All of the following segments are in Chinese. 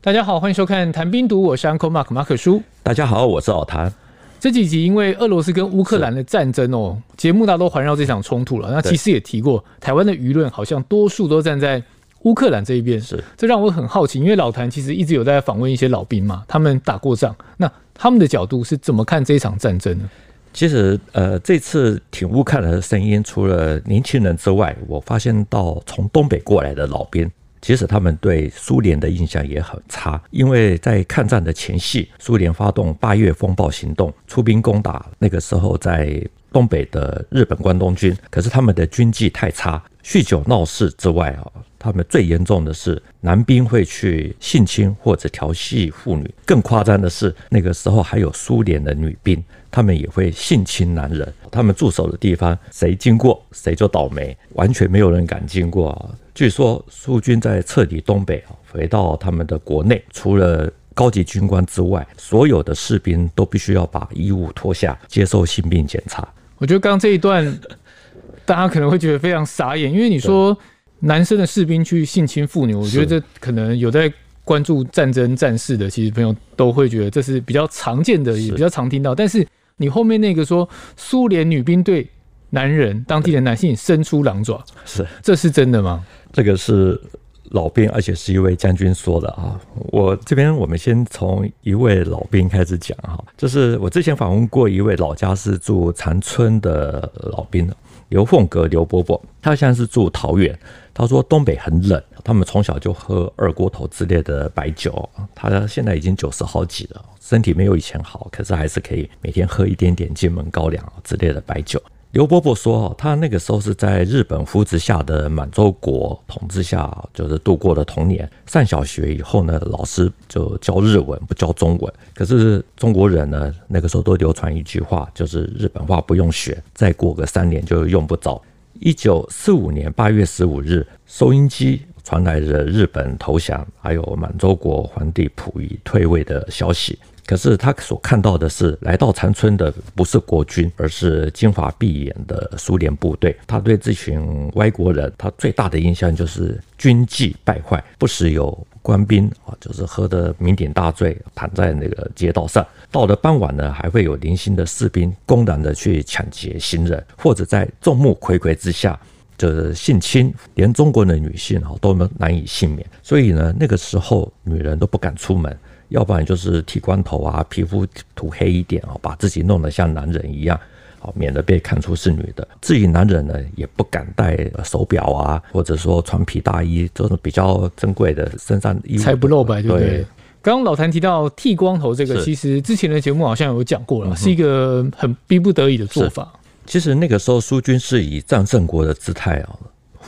大家好，欢迎收看《谈兵读》，我是 Uncle Mark 马可叔。大家好，我是老谭。这几集因为俄罗斯跟乌克兰的战争哦，节目大都环绕这场冲突了。那其实也提过，台湾的舆论好像多数都站在乌克兰这一边。是，这让我很好奇，因为老谭其实一直有在访问一些老兵嘛，他们打过仗，那他们的角度是怎么看这一场战争呢？其实，呃，这次挺乌克兰的声音，除了年轻人之外，我发现到从东北过来的老兵。其实他们对苏联的印象也很差，因为在抗战的前夕，苏联发动八月风暴行动，出兵攻打那个时候在东北的日本关东军。可是他们的军纪太差，酗酒闹事之外啊，他们最严重的是男兵会去性侵或者调戏妇女。更夸张的是，那个时候还有苏联的女兵，他们也会性侵男人。他们驻守的地方，谁经过谁就倒霉，完全没有人敢经过。据说苏军在彻底东北回到他们的国内，除了高级军官之外，所有的士兵都必须要把衣物脱下，接受性病检查。我觉得刚刚这一段，大家可能会觉得非常傻眼，因为你说男生的士兵去性侵妇女，我觉得这可能有在关注战争战事的，其实朋友都会觉得这是比较常见的，也比较常听到。但是你后面那个说苏联女兵对男人，当地的男性伸出狼爪，是这是真的吗？这个是老兵，而且是一位将军说的啊。我这边我们先从一位老兵开始讲哈，就是我之前访问过一位老家是住长春的老兵刘凤阁刘伯伯，他现在是住桃园。他说东北很冷，他们从小就喝二锅头之类的白酒。他现在已经九十好几了，身体没有以前好，可是还是可以每天喝一点点金门高粱之类的白酒。刘伯伯说：“他那个时候是在日本扶植下的满洲国统治下，就是度过了童年。上小学以后呢，老师就教日文，不教中文。可是中国人呢，那个时候都流传一句话，就是日本话不用学，再过个三年就用不着。一九四五年八月十五日，收音机传来了日本投降，还有满洲国皇帝溥仪退位的消息。”可是他所看到的是，来到长春的不是国军，而是金华碧眼的苏联部队。他对这群外国人，他最大的印象就是军纪败坏，不时有官兵啊，就是喝得酩酊大醉，躺在那个街道上。到了傍晚呢，还会有零星的士兵公然的去抢劫行人，或者在众目睽睽之下就是性侵，连中国的女性哈都能难以幸免。所以呢，那个时候女人都不敢出门。要不然就是剃光头啊，皮肤涂黑一点啊，把自己弄得像男人一样，好免得被看出是女的。至于男人呢，也不敢戴手表啊，或者说穿皮大衣，这种比较珍贵的身上衣服才不露白，对不对？刚刚老谭提到剃光头这个，其实之前的节目好像有讲过了，是一个很逼不得已的做法。其实那个时候苏军是以战胜国的姿态啊。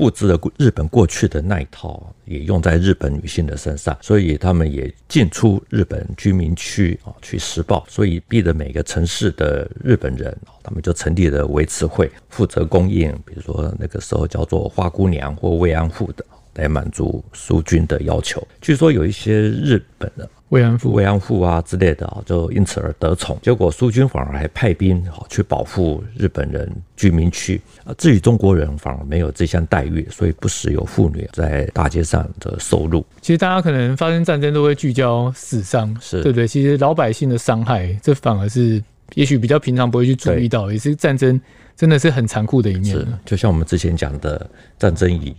复制了日本过去的那一套，也用在日本女性的身上，所以他们也进出日本居民区啊去施暴，所以逼得每个城市的日本人，他们就成立了维持会，负责供应，比如说那个时候叫做花姑娘或慰安妇的，来满足苏军的要求。据说有一些日本的。慰安妇、慰安妇啊之类的啊，就因此而得宠。结果苏军反而还派兵去保护日本人居民区啊。至于中国人，反而没有这项待遇，所以不时有妇女在大街上的受辱。其实大家可能发生战争都会聚焦死伤，是对不对？其实老百姓的伤害，这反而是也许比较平常不会去注意到，也是战争真的是很残酷的一面。是就像我们之前讲的，战争与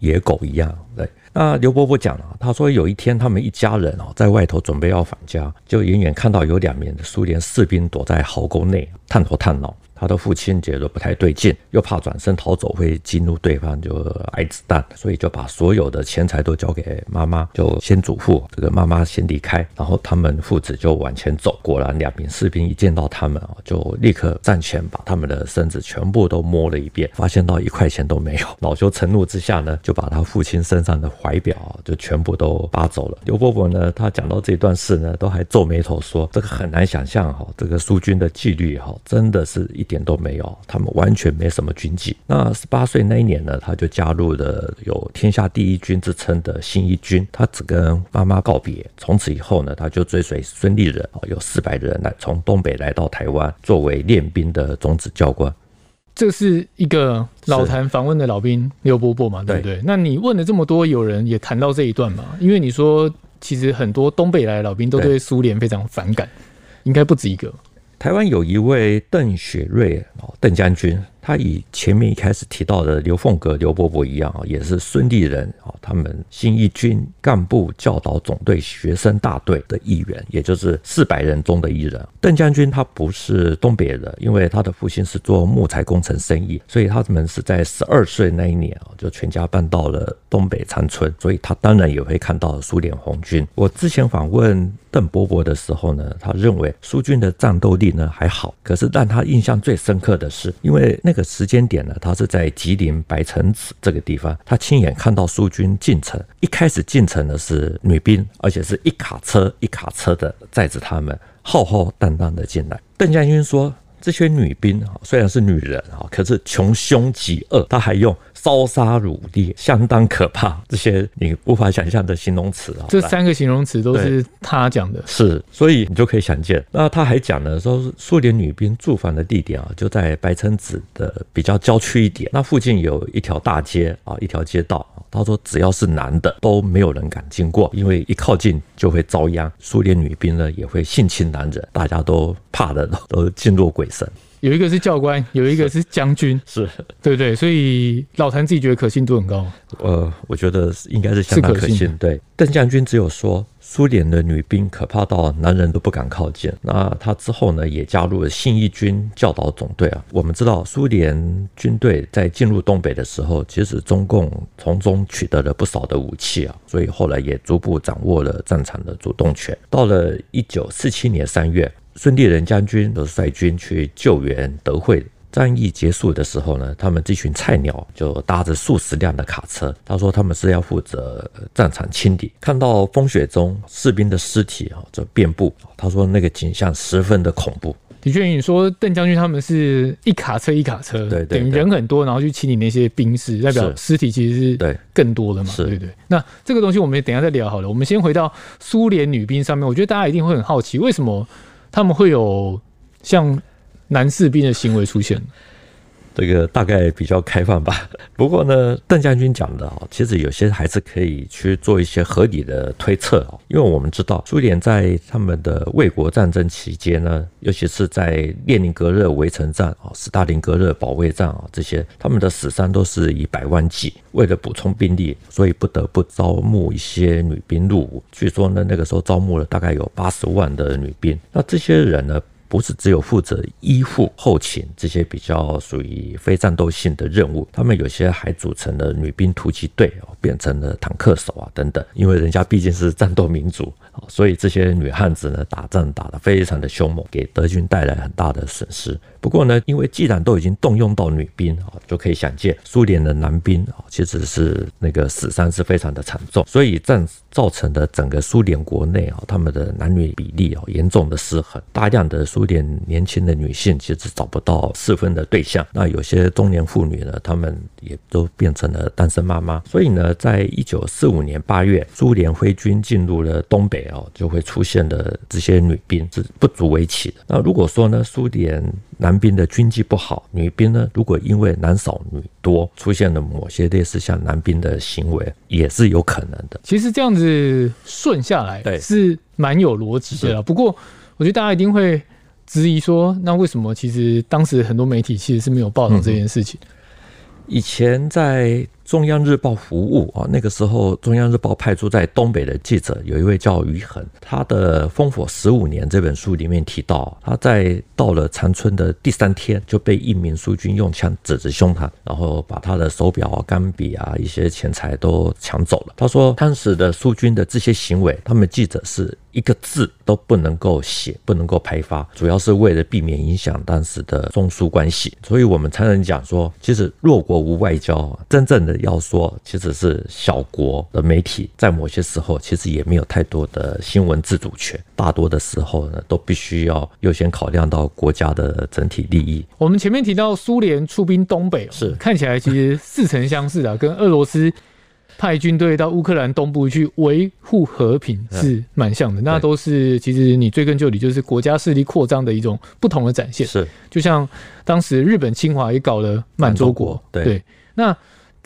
野狗一样，对。那刘伯伯讲了，他说有一天他们一家人哦在外头准备要返家，就远远看到有两名苏联士兵躲在壕沟内探头探脑。他的父亲觉得不太对劲，又怕转身逃走会激怒对方，就挨子弹，所以就把所有的钱财都交给妈妈，就先嘱咐这个妈妈先离开，然后他们父子就往前走。果然，两名士兵一见到他们啊，就立刻站前把他们的身子全部都摸了一遍，发现到一块钱都没有。恼羞成怒之下呢，就把他父亲身上的怀表就全部都扒走了。刘伯伯呢，他讲到这段事呢，都还皱眉头说：“这个很难想象哈，这个苏军的纪律哈，真的是一。”一点都没有，他们完全没什么军纪。那十八岁那一年呢，他就加入了有“天下第一军”之称的新一军。他只跟妈妈告别，从此以后呢，他就追随孙立人，有四百人来从东北来到台湾，作为练兵的种子教官。这是一个老谈访问的老兵刘伯伯嘛，对不对？对。那你问了这么多，有人也谈到这一段嘛？因为你说其实很多东北来的老兵都对苏联非常反感，应该不止一个。台湾有一位邓雪瑞哦，邓将军。他以前面一开始提到的刘凤阁、刘伯伯一样啊，也是孙立人啊，他们新义军干部教导总队学生大队的一员，也就是四百人中的一人。邓将军他不是东北人，因为他的父亲是做木材工程生意，所以他们是在十二岁那一年啊，就全家搬到了东北长春，所以他当然也会看到苏联红军。我之前访问邓伯伯的时候呢，他认为苏军的战斗力呢还好，可是让他印象最深刻的是，因为那。这个时间点呢，他是在吉林白城子这个地方，他亲眼看到苏军进城。一开始进城的是女兵，而且是一卡车一卡车的载着他们，浩浩荡荡的进来。邓将军说，这些女兵啊，虽然是女人啊，可是穷凶极恶。他还用。烧杀掳掠，相当可怕。这些你无法想象的形容词啊，这三个形容词都是他讲的。是，所以你就可以想见。那他还讲了说，苏联女兵驻防的地点啊，就在白城子的比较郊区一点。那附近有一条大街啊，一条街道。他说，只要是男的都没有人敢经过，因为一靠近就会遭殃。苏联女兵呢也会性侵男人，大家都怕的都惊若鬼神。有一个是教官，有一个是将军，是，对不对？所以老谭自己觉得可信度很高。呃，我觉得应该是相当可信。对，邓将军只有说苏联的女兵可怕到男人都不敢靠近。那他之后呢，也加入了信义军教导总队啊。我们知道苏联军队在进入东北的时候，其实中共从中取得了不少的武器啊，所以后来也逐步掌握了战场的主动权。到了一九四七年三月。孙立人将军都率军去救援德惠。战役结束的时候呢，他们这群菜鸟就搭着数十辆的卡车。他说他们是要负责战场清理。看到风雪中士兵的尸体啊，就遍布。他说那个景象十分的恐怖。的确，你说邓将军他们是一卡车一卡车，对对，等于人很多，然后去清理那些兵士，代表尸体其实是对更多的嘛，对对对。那这个东西我们等一下再聊好了。我们先回到苏联女兵上面，我觉得大家一定会很好奇，为什么？他们会有像男士兵的行为出现，这个大概比较开放吧。不过呢，邓将军讲的啊，其实有些还是可以去做一些合理的推测啊。因为我们知道，苏联在他们的卫国战争期间呢，尤其是在列宁格勒围城战啊、斯大林格勒保卫战啊这些，他们的死伤都是以百万计。为了补充兵力，所以不得不招募一些女兵入伍。据说呢，那个时候招募了大概有八十万的女兵。那这些人呢，不是只有负责医护、后勤这些比较属于非战斗性的任务，他们有些还组成了女兵突击队，变成了坦克手啊等等。因为人家毕竟是战斗民族，所以这些女汉子呢，打仗打得非常的凶猛，给德军带来很大的损失。不过呢，因为既然都已经动用到女兵啊，就可以想见苏联的男兵啊，其实是那个死伤是非常的惨重，所以战造成的整个苏联国内啊，他们的男女比例啊严重的失衡，大量的苏联年轻的女性其实找不到适婚的对象，那有些中年妇女呢，她们也都变成了单身妈妈。所以呢，在一九四五年八月，苏联挥军进入了东北啊，就会出现的这些女兵是不足为奇的。那如果说呢，苏联男兵的军纪不好，女兵呢，如果因为男少女多，出现了某些类似像男兵的行为，也是有可能的。其实这样子顺下来，对，是蛮有逻辑的啦。不过，我觉得大家一定会质疑说，那为什么其实当时很多媒体其实是没有报道这件事情？嗯、以前在。中央日报服务啊，那个时候中央日报派驻在东北的记者有一位叫于恒，他的《烽火十五年》这本书里面提到，他在到了长春的第三天就被一名苏军用枪指着胸膛，然后把他的手表啊、钢笔啊、一些钱财都抢走了。他说，当时的苏军的这些行为，他们记者是一个字都不能够写，不能够拍发，主要是为了避免影响当时的中苏关系。所以我们才能讲说，其实弱国无外交，真正的。要说，其实是小国的媒体，在某些时候其实也没有太多的新闻自主权，大多的时候呢，都必须要优先考量到国家的整体利益。我们前面提到苏联出兵东北，是看起来其实似曾相识啊，跟俄罗斯派军队到乌克兰东部去维护和平是蛮像的。那都是其实你追根究底，就是国家势力扩张的一种不同的展现。是，就像当时日本侵华也搞了满洲国，对，那。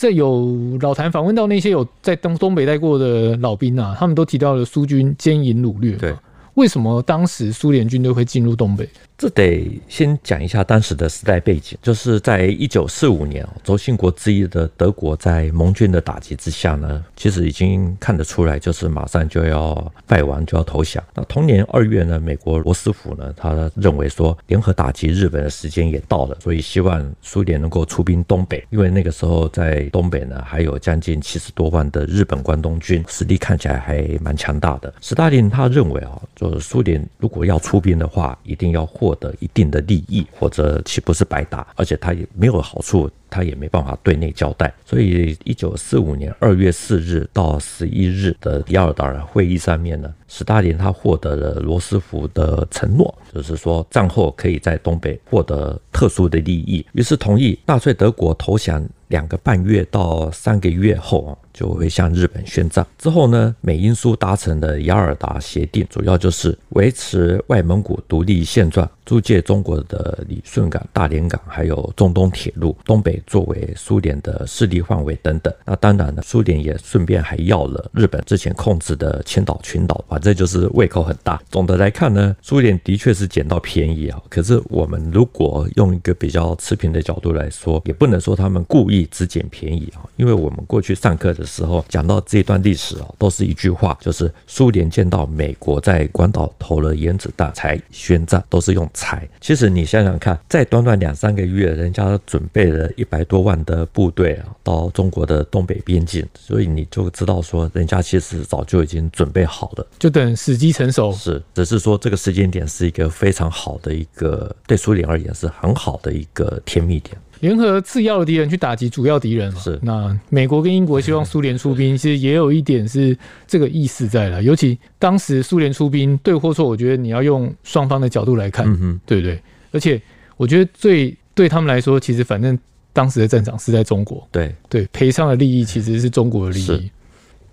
这有老谭访问到那些有在东东北待过的老兵啊，他们都提到了苏军奸淫掳掠。对，为什么当时苏联军队会进入东北？这得先讲一下当时的时代背景，就是在一九四五年，轴心国之一的德国在盟军的打击之下呢，其实已经看得出来，就是马上就要败亡，就要投降。那同年二月呢，美国罗斯福呢，他认为说联合打击日本的时间也到了，所以希望苏联能够出兵东北，因为那个时候在东北呢还有将近七十多万的日本关东军，实力看起来还蛮强大的。史大林他认为啊，就是苏联如果要出兵的话，一定要获。得一定的利益，或者岂不是白打？而且他也没有好处，他也没办法对内交代。所以，一九四五年二月四日到十一日的雅尔达会议上面呢，斯大林他获得了罗斯福的承诺，就是说战后可以在东北获得特殊的利益，于是同意纳粹德国投降。两个半月到三个月后啊，就会向日本宣战。之后呢，美英苏达成的雅尔达协定，主要就是维持外蒙古独立现状，租借中国的旅顺港、大连港，还有中东铁路，东北作为苏联的势力范围等等。那当然了，苏联也顺便还要了日本之前控制的千岛群岛，反正就是胃口很大。总的来看呢，苏联的确是捡到便宜啊。可是我们如果用一个比较持平的角度来说，也不能说他们故意。只捡便宜啊，因为我们过去上课的时候讲到这一段历史啊，都是一句话，就是苏联见到美国在关岛投了原子弹才宣战，都是用才。其实你想想看，在短短两三个月，人家准备了一百多万的部队啊，到中国的东北边境，所以你就知道说，人家其实早就已经准备好了，就等时机成熟。是，只是说这个时间点是一个非常好的一个，对苏联而言是很好的一个甜蜜点。联合次要的敌人去打击主要敌人嘛？是。那美国跟英国希望苏联出兵，其实也有一点是这个意思在了。尤其当时苏联出兵，对或错，我觉得你要用双方的角度来看，嗯哼，对不对？而且我觉得最对他们来说，其实反正当时的战场是在中国，对。对，赔偿的利益其实是中国的利益。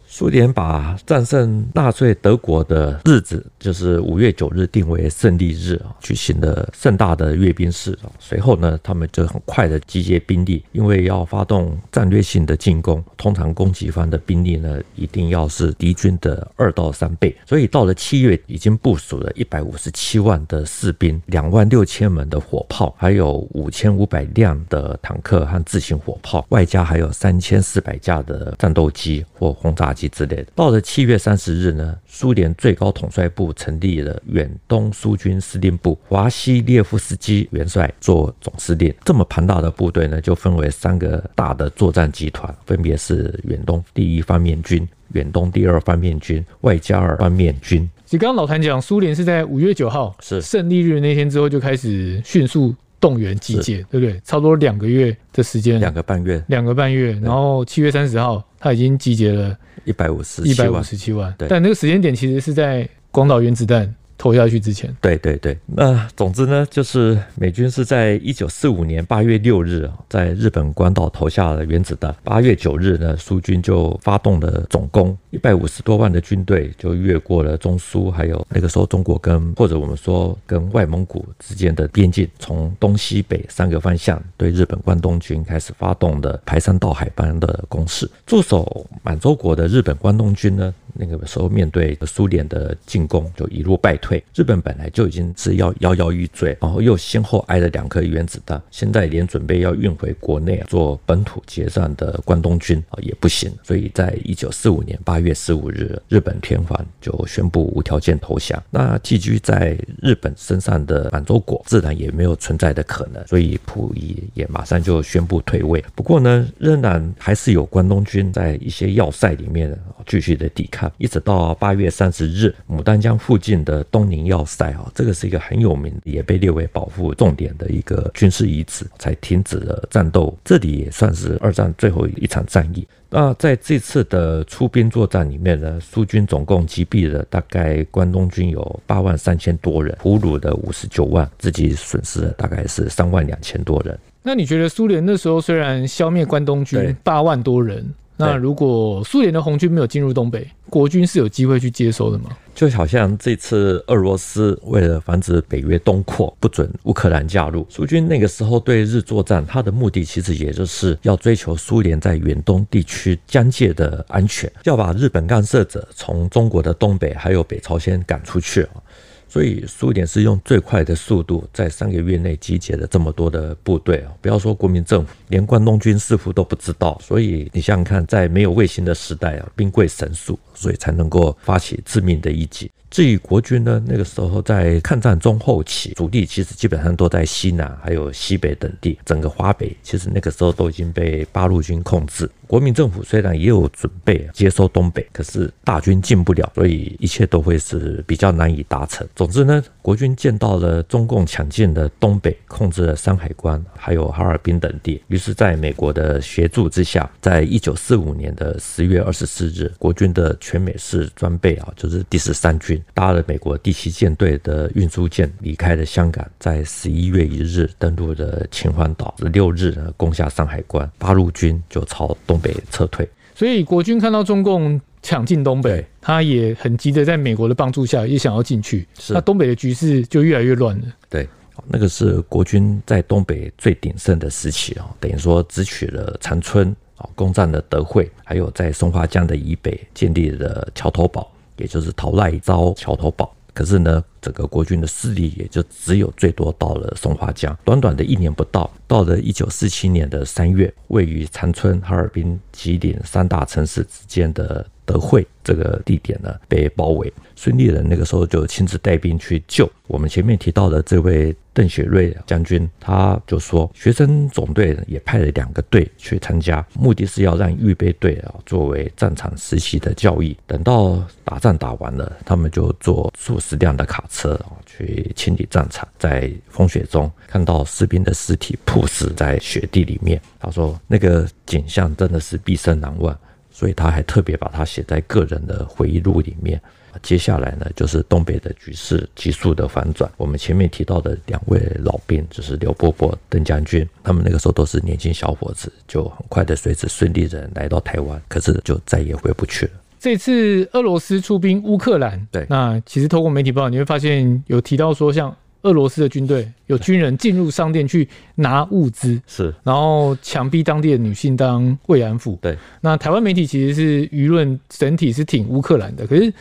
苏联把战胜纳粹德国的日子，就是五月九日定为胜利日啊，举行了盛大的阅兵式啊。随后呢，他们就很快的集结兵力，因为要发动战略性的进攻，通常攻击方的兵力呢，一定要是敌军的二到三倍。所以到了七月，已经部署了一百五十七万的士兵，两万六千门的火炮，还有五千五百辆的坦克和自行火炮，外加还有三千四百架的战斗机或轰炸机。之类的。到了七月三十日呢，苏联最高统帅部成立了远东苏军司令部，华西列夫斯基元帅做总司令。这么庞大的部队呢，就分为三个大的作战集团，分别是远东第一方面军、远东第二方面军、外加尔方面军。其实刚刚老谭讲，苏联是在五月九号是胜利日那天之后就开始迅速。动员集结，对不对？差不多两个月的时间，两个半月，两个半月。然后七月三十号，他已经集结了一百五十一百五十七万。对，但那个时间点其实是在广岛原子弹投下去之前，对对对，那总之呢，就是美军是在一九四五年八月六日在日本关岛投下了原子弹。八月九日呢，苏军就发动了总攻，一百五十多万的军队就越过了中苏，还有那个时候中国跟或者我们说跟外蒙古之间的边境，从东西北三个方向对日本关东军开始发动的排山倒海般的攻势。驻守满洲国的日本关东军呢，那个时候面对苏联的进攻，就一路败退。退，日本本来就已经是要摇摇欲坠，然后又先后挨了两颗原子弹，现在连准备要运回国内做本土决战的关东军啊也不行，所以在一九四五年八月十五日，日本天皇就宣布无条件投降。那寄居在日本身上的满洲国自然也没有存在的可能，所以溥仪也马上就宣布退位。不过呢，仍然还是有关东军在一些要塞里面继续的抵抗，一直到八月三十日，牡丹江附近的。东宁要塞啊，这个是一个很有名，也被列为保护重点的一个军事遗址，才停止了战斗。这里也算是二战最后一场战役。那在这次的出兵作战里面呢，苏军总共击毙了大概关东军有八万三千多人，俘虏的五十九万，自己损失了大概是三万两千多人。那你觉得苏联那时候虽然消灭关东军八万多人？那如果苏联的红军没有进入东北，国军是有机会去接收的吗？就好像这次俄罗斯为了防止北约东扩，不准乌克兰加入，苏军那个时候对日作战，它的目的其实也就是要追求苏联在远东地区疆界的安全，要把日本干涉者从中国的东北还有北朝鲜赶出去啊。所以苏联是用最快的速度，在三个月内集结了这么多的部队啊！不要说国民政府，连关东军似乎都不知道。所以你想想看，在没有卫星的时代啊，兵贵神速，所以才能够发起致命的一击。至于国军呢，那个时候在抗战中后期，主力其实基本上都在西南还有西北等地，整个华北其实那个时候都已经被八路军控制。国民政府虽然也有准备接收东北，可是大军进不了，所以一切都会是比较难以达成。总之呢，国军见到了中共抢进的东北，控制了山海关还有哈尔滨等地，于是在美国的协助之下，在一九四五年的十月二十四日，国军的全美式装备啊，就是第十三军。搭了美国第七舰队的运输舰离开了香港，在十一月一日登陆了秦皇岛，十六日呢攻下山海关，八路军就朝东北撤退。所以国军看到中共抢进东北，他也很急的在美国的帮助下也想要进去，是那东北的局势就越来越乱了。对，那个是国军在东北最鼎盛的时期啊，等于说只取了长春啊，攻占了德惠，还有在松花江的以北建立了桥头堡。也就是桃赖招桥头堡，可是呢，整个国军的势力也就只有最多到了松花江。短短的一年不到，到了一九四七年的三月，位于长春、哈尔滨、吉林三大城市之间的德惠这个地点呢，被包围。孙立人那个时候就亲自带兵去救。我们前面提到的这位邓雪瑞将军，他就说，学生总队也派了两个队去参加，目的是要让预备队啊作为战场实习的教义。等到打仗打完了，他们就坐数十辆的卡车啊去清理战场，在风雪中看到士兵的尸体曝死在雪地里面。他说那个景象真的是毕生难忘，所以他还特别把它写在个人的回忆录里面。接下来呢，就是东北的局势急速的反转。我们前面提到的两位老兵，就是刘伯伯、邓将军，他们那个时候都是年轻小伙子，就很快的随着孙立人来到台湾，可是就再也回不去了。这次俄罗斯出兵乌克兰，对，那其实透过媒体报道，你会发现有提到说，像俄罗斯的军队有军人进入商店去拿物资，是，然后强逼当地的女性当慰安妇。对，那台湾媒体其实是舆论整体是挺乌克兰的，可是。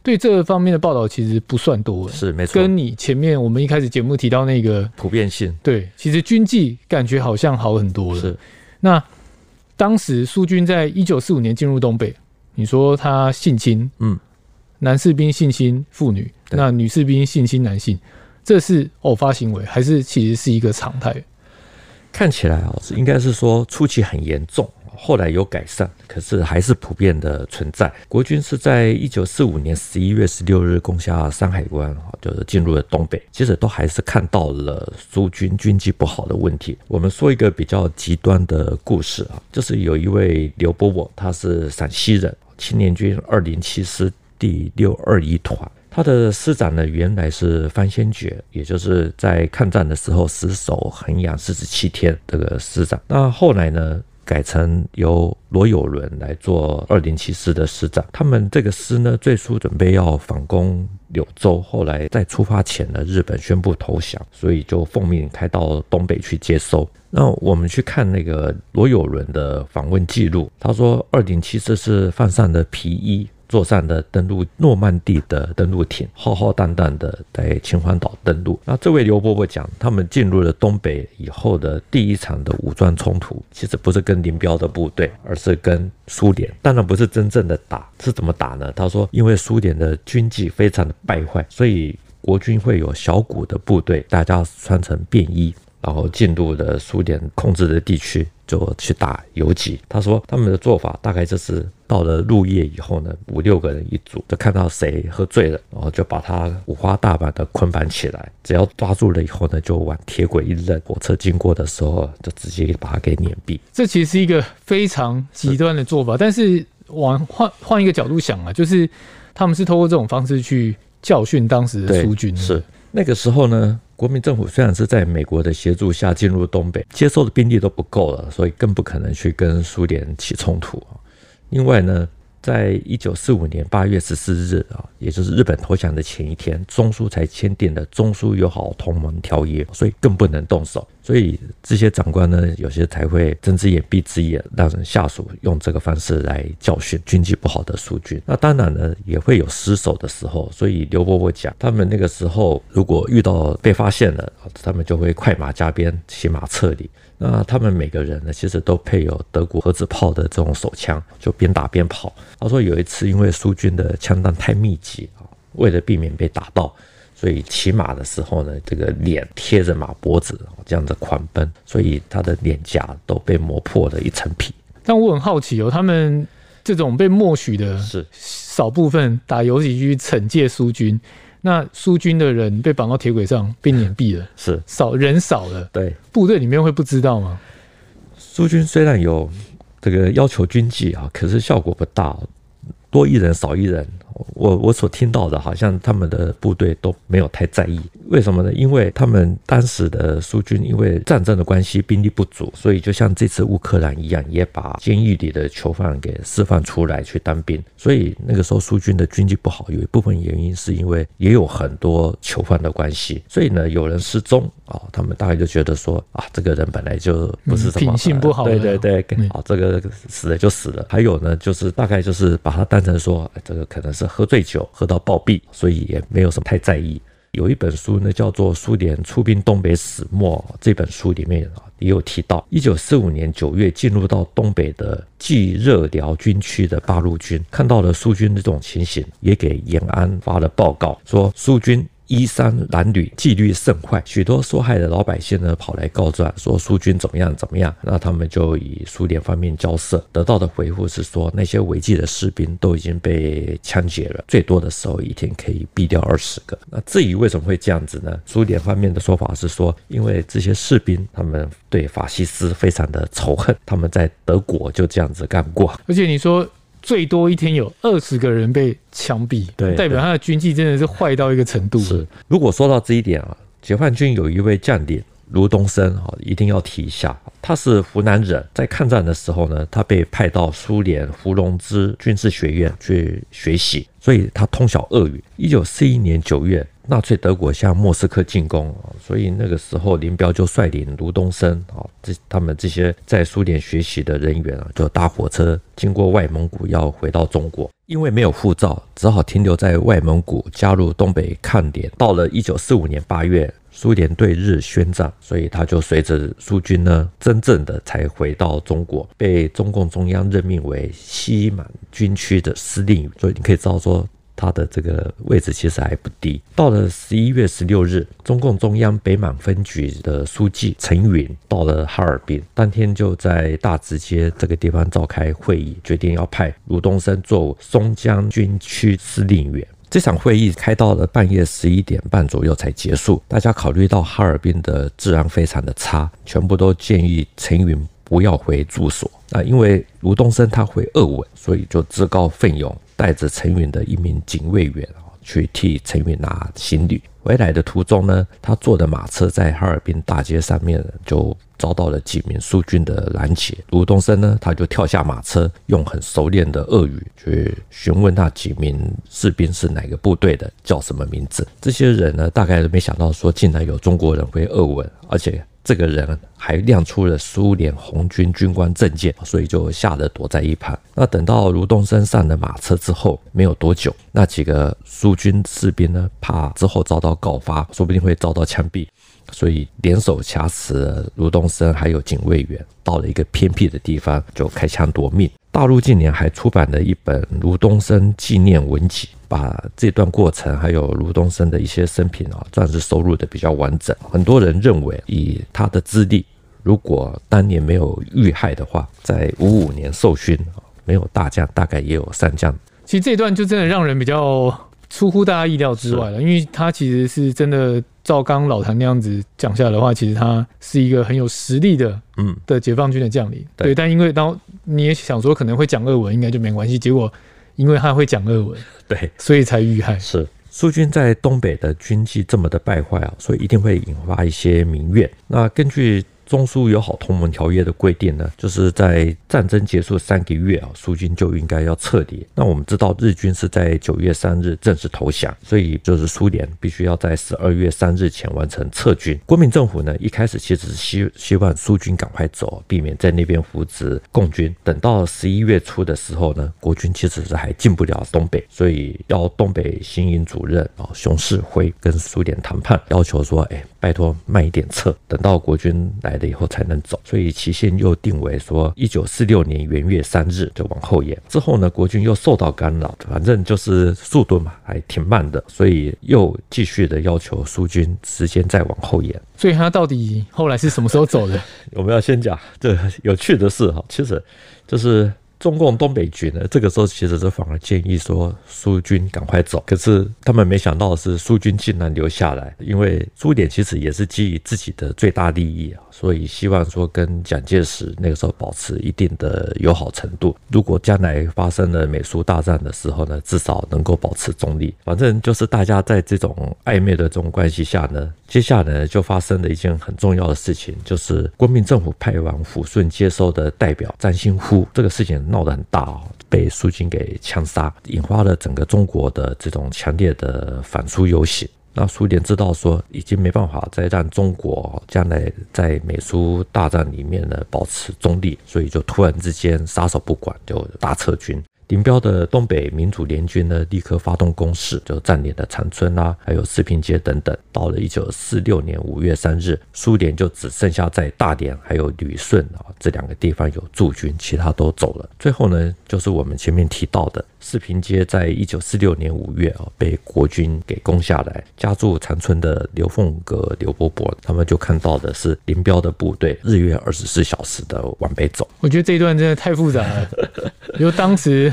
对这方面的报道其实不算多，是没错。跟你前面我们一开始节目提到那个普遍性，对，其实军纪感觉好像好很多了。是，那当时苏军在一九四五年进入东北，你说他性侵，嗯，男士兵性侵妇女，那女士兵性侵男性，这是偶发行为，还是其实是一个常态？看起来啊，是应该是说初期很严重。后来有改善，可是还是普遍的存在。国军是在一九四五年十一月十六日攻下山海关，就是进入了东北。其实都还是看到了苏军军纪不好的问题。我们说一个比较极端的故事啊，就是有一位刘伯伯，他是陕西人，青年军二零七师第六二一团，他的师长呢原来是方先觉，也就是在抗战的时候死守衡阳四十七天这个师长。那后来呢？改成由罗友伦来做二零七师的师长。他们这个师呢，最初准备要反攻柳州，后来在出发前呢，日本宣布投降，所以就奉命开到东北去接收。那我们去看那个罗友伦的访问记录，他说二零七师是换上了皮衣。坐上的登陆诺曼底的登陆艇，浩浩荡荡的在秦皇岛登陆。那这位刘伯伯讲，他们进入了东北以后的第一场的武装冲突，其实不是跟林彪的部队，而是跟苏联。当然不是真正的打，是怎么打呢？他说，因为苏联的军纪非常的败坏，所以国军会有小股的部队，大家穿成便衣，然后进入了苏联控制的地区。就去打游击。他说他们的做法大概就是到了入夜以后呢，五六个人一组，就看到谁喝醉了，然后就把他五花大绑的捆绑起来。只要抓住了以后呢，就往铁轨一扔，火车经过的时候就直接把他给碾毙。这其实是一个非常极端的做法，是但是往换换一个角度想啊，就是他们是通过这种方式去教训当时的苏军。是那个时候呢。国民政府虽然是在美国的协助下进入东北，接收的兵力都不够了，所以更不可能去跟苏联起冲突。另外呢。在一九四五年八月十四日啊，也就是日本投降的前一天，中苏才签订了中苏友好同盟条约，所以更不能动手。所以这些长官呢，有些才会睁只眼闭只眼，让人下属用这个方式来教训军纪不好的苏军。那当然呢，也会有失手的时候。所以刘伯伯讲，他们那个时候如果遇到被发现了，他们就会快马加鞭，骑马撤离。那他们每个人呢，其实都配有德国盒子炮的这种手枪，就边打边跑。他说有一次，因为苏军的枪弹太密集啊，为了避免被打到，所以骑马的时候呢，这个脸贴着马脖子，这样子狂奔，所以他的脸颊都被磨破了一层皮。但我很好奇哦，他们这种被默许的是少部分打游击去惩戒苏军。那苏军的人被绑到铁轨上，被碾毙了，是少人少了，对，部队里面会不知道吗？苏军虽然有这个要求军纪啊，可是效果不大，多一人少一人。我我所听到的，好像他们的部队都没有太在意，为什么呢？因为他们当时的苏军因为战争的关系，兵力不足，所以就像这次乌克兰一样，也把监狱里的囚犯给释放出来去当兵。所以那个时候苏军的军纪不好，有一部分原因是因为也有很多囚犯的关系。所以呢，有人失踪啊，他们大概就觉得说啊，这个人本来就不是什么、嗯、品性不好，对对对，啊，这个死了就死了。还有呢，就是大概就是把他当成说，这个可能是。喝醉酒喝到暴毙，所以也没有什么太在意。有一本书呢，叫做《苏联出兵东北始末》，这本书里面啊也有提到，一九四五年九月进入到东北的冀热辽军区的八路军，看到了苏军的这种情形，也给延安发了报告，说苏军。衣衫褴褛，纪律甚坏，许多受害的老百姓呢跑来告状，说苏军怎么样怎么样。那他们就与苏联方面交涉，得到的回复是说，那些违纪的士兵都已经被枪决了，最多的时候一天可以毙掉二十个。那至于为什么会这样子呢？苏联方面的说法是说，因为这些士兵他们对法西斯非常的仇恨，他们在德国就这样子干过。而且你说。最多一天有二十个人被枪毙，对，代表他的军纪真的是坏到一个程度。是，如果说到这一点啊，解放军有一位将领卢东升啊，一定要提一下。他是湖南人，在抗战的时候呢，他被派到苏联伏龙芝军事学院去学习，所以他通晓俄语。一九四一年九月。纳粹德国向莫斯科进攻，所以那个时候林彪就率领卢东升啊，这他们这些在苏联学习的人员啊，就搭火车经过外蒙古要回到中国，因为没有护照，只好停留在外蒙古加入东北抗联。到了一九四五年八月，苏联对日宣战，所以他就随着苏军呢，真正的才回到中国，被中共中央任命为西满军区的司令。所以你可以知道说。他的这个位置其实还不低。到了十一月十六日，中共中央北满分局的书记陈云到了哈尔滨，当天就在大直街这个地方召开会议，决定要派卢东升做松江军区司令员。这场会议开到了半夜十一点半左右才结束。大家考虑到哈尔滨的治安非常的差，全部都建议陈云不要回住所。啊，因为卢东升他会俄文，所以就自告奋勇。带着陈云的一名警卫员啊，去替陈云拿行李。回来的途中呢，他坐的马车在哈尔滨大街上面就遭到了几名苏军的拦截。卢东升呢，他就跳下马车，用很熟练的俄语去询问那几名士兵是哪个部队的，叫什么名字。这些人呢，大概都没想到说，竟然有中国人会俄文，而且。这个人还亮出了苏联红军军官证件，所以就吓得躲在一旁。那等到卢东升上了马车之后，没有多久，那几个苏军士兵呢，怕之后遭到告发，说不定会遭到枪毙，所以联手掐死了卢东升还有警卫员，到了一个偏僻的地方就开枪夺命。大陆近年还出版了一本卢东升纪念文集，把这段过程还有卢东升的一些生平啊，算是收录的比较完整。很多人认为，以他的资历，如果当年没有遇害的话，在五五年受勋，没有大将，大概也有上将。其实这段就真的让人比较出乎大家意料之外了，因为他其实是真的。照刚老谭那样子讲下来的话，其实他是一个很有实力的，嗯，的解放军的将领。对，对，但因为当你也想说可能会讲俄文，应该就没关系。结果因为他会讲俄文，对，所以才遇害。是苏军在东北的军纪这么的败坏啊，所以一定会引发一些民怨。那根据中苏友好同盟条约的规定呢，就是在战争结束三个月啊，苏军就应该要撤离。那我们知道日军是在九月三日正式投降，所以就是苏联必须要在十二月三日前完成撤军。国民政府呢，一开始其实是希希望苏军赶快走，避免在那边扶植共军。等到十一月初的时候呢，国军其实是还进不了东北，所以要东北新营主任啊熊式辉跟苏联谈判，要求说，哎，拜托慢一点撤，等到国军来了以后才能走。所以期限又定为说一九四六年元月三日，就往后延。之后呢，国军又受到干扰，反正就是速度嘛，还挺慢的，所以又继续的要求苏军时间再往后延。所以他到底后来是什么时候走的？我们要先讲这有趣的事哈，其实就是。中共东北军呢，这个时候其实是反而建议说苏军赶快走，可是他们没想到的是苏军竟然留下来，因为苏联其实也是基于自己的最大利益啊，所以希望说跟蒋介石那个时候保持一定的友好程度。如果将来发生了美苏大战的时候呢，至少能够保持中立。反正就是大家在这种暧昧的这种关系下呢，接下来就发生了一件很重要的事情，就是国民政府派往抚顺接收的代表詹新夫这个事情。闹得很大，被苏军给枪杀，引发了整个中国的这种强烈的反苏游行。那苏联知道说已经没办法再让中国将来在美苏大战里面呢保持中立，所以就突然之间撒手不管，就大撤军。林彪的东北民主联军呢，立刻发动攻势，就占领了长春啦、啊，还有四平街等等。到了一九四六年五月三日，苏联就只剩下在大连还有旅顺啊这两个地方有驻军，其他都走了。最后呢，就是我们前面提到的四平街，在一九四六年五月啊被国军给攻下来。家住长春的刘凤阁、刘伯伯，他们就看到的是林彪的部队日月二十四小时的往北走。我觉得这一段真的太复杂了，因为当时。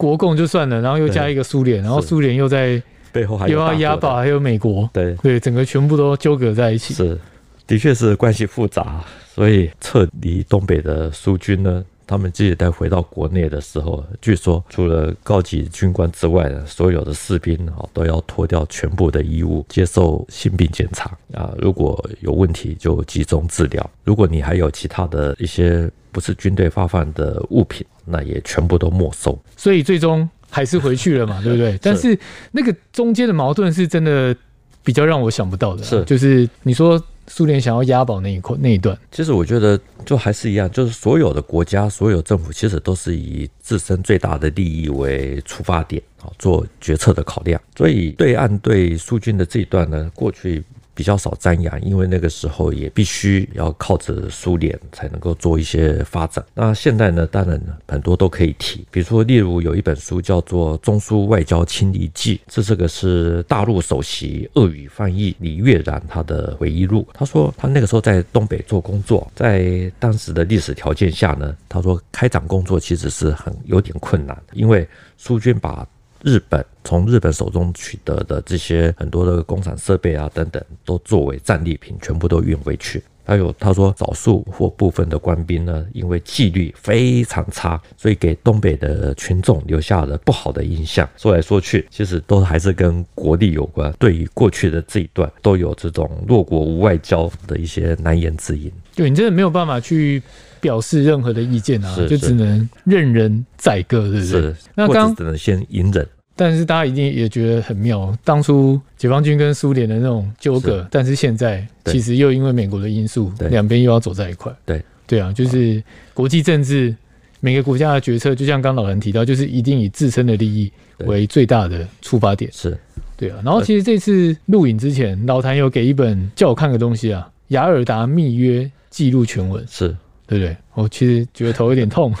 国共就算了，然后又加一个苏联，然后苏联又在背后还又要押宝，还有美国，对对，整个全部都纠葛在一起。是，的确是关系复杂。所以撤离东北的苏军呢，他们自己在回到国内的时候，据说除了高级军官之外呢，所有的士兵啊都要脱掉全部的衣物，接受性病检查啊，如果有问题就集中治疗。如果你还有其他的一些不是军队发放的物品。那也全部都没收，所以最终还是回去了嘛，对不对？但是那个中间的矛盾是真的比较让我想不到的，是就是你说苏联想要押宝那一块那一段，其实我觉得就还是一样，就是所有的国家、所有政府其实都是以自身最大的利益为出发点啊，做决策的考量。所以对岸对苏军的这一段呢，过去。比较少瞻仰，因为那个时候也必须要靠着苏联才能够做一些发展。那现在呢，当然很多都可以提，比如说，例如有一本书叫做《中苏外交亲历记》，这这个是大陆首席俄语翻译李月然他的回忆录。他说他那个时候在东北做工作，在当时的历史条件下呢，他说开展工作其实是很有点困难的，因为苏军把日本从日本手中取得的这些很多的工厂设备啊等等，都作为战利品，全部都运回去。还有他说，少数或部分的官兵呢，因为纪律非常差，所以给东北的群众留下了不好的印象。说来说去，其实都还是跟国力有关。对于过去的这一段，都有这种弱国无外交的一些难言之隐。对，你真的没有办法去表示任何的意见啊，就只能任人宰割，对不对？是。那刚只能先隐忍。但是大家一定也觉得很妙，当初解放军跟苏联的那种纠葛，但是现在其实又因为美国的因素，两边又要走在一块。对对啊，就是国际政治，每个国家的决策，就像刚老谭提到，就是一定以自身的利益为最大的出发点。是，对啊。然后其实这次录影之前，老谭有给一本叫我看个东西啊，《雅尔达密约记录全文》，是对不对？我其实觉得头有点痛。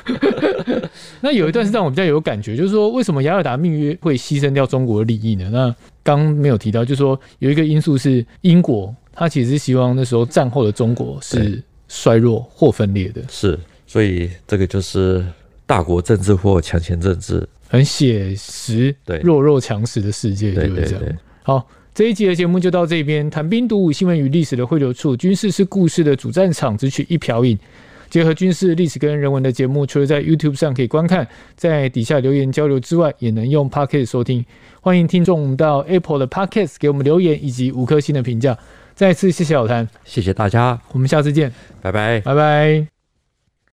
那有一段是让我比较有感觉，就是说为什么雅尔达密约会牺牲掉中国的利益呢？那刚没有提到，就是说有一个因素是英国，他其实是希望那时候战后的中国是衰弱或分裂的。是，所以这个就是大国政治或强权政治，很写实，对弱肉强食的世界，对不对？好，这一集的节目就到这边，谈兵读武，新闻与历史的汇流处，军事是故事的主战场，只取一瓢饮。结合军事历史跟人文的节目，除了在 YouTube 上可以观看，在底下留言交流之外，也能用 Podcast 收听。欢迎听众到 Apple 的 Podcast 给我们留言以及五颗星的评价。再次谢谢老谭，谢谢大家，我们下次见，拜拜。拜拜。